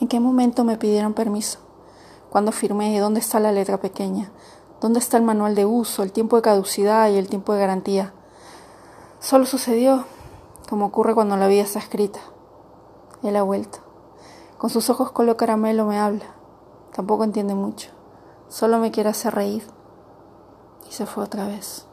¿En qué momento me pidieron permiso? ¿Cuándo firmé? ¿Dónde está la letra pequeña? ¿Dónde está el manual de uso, el tiempo de caducidad y el tiempo de garantía? Solo sucedió, como ocurre cuando la vida está escrita. Él ha vuelto. Con sus ojos color caramelo me habla. Tampoco entiende mucho. Solo me quiere hacer reír. Y se fue otra vez.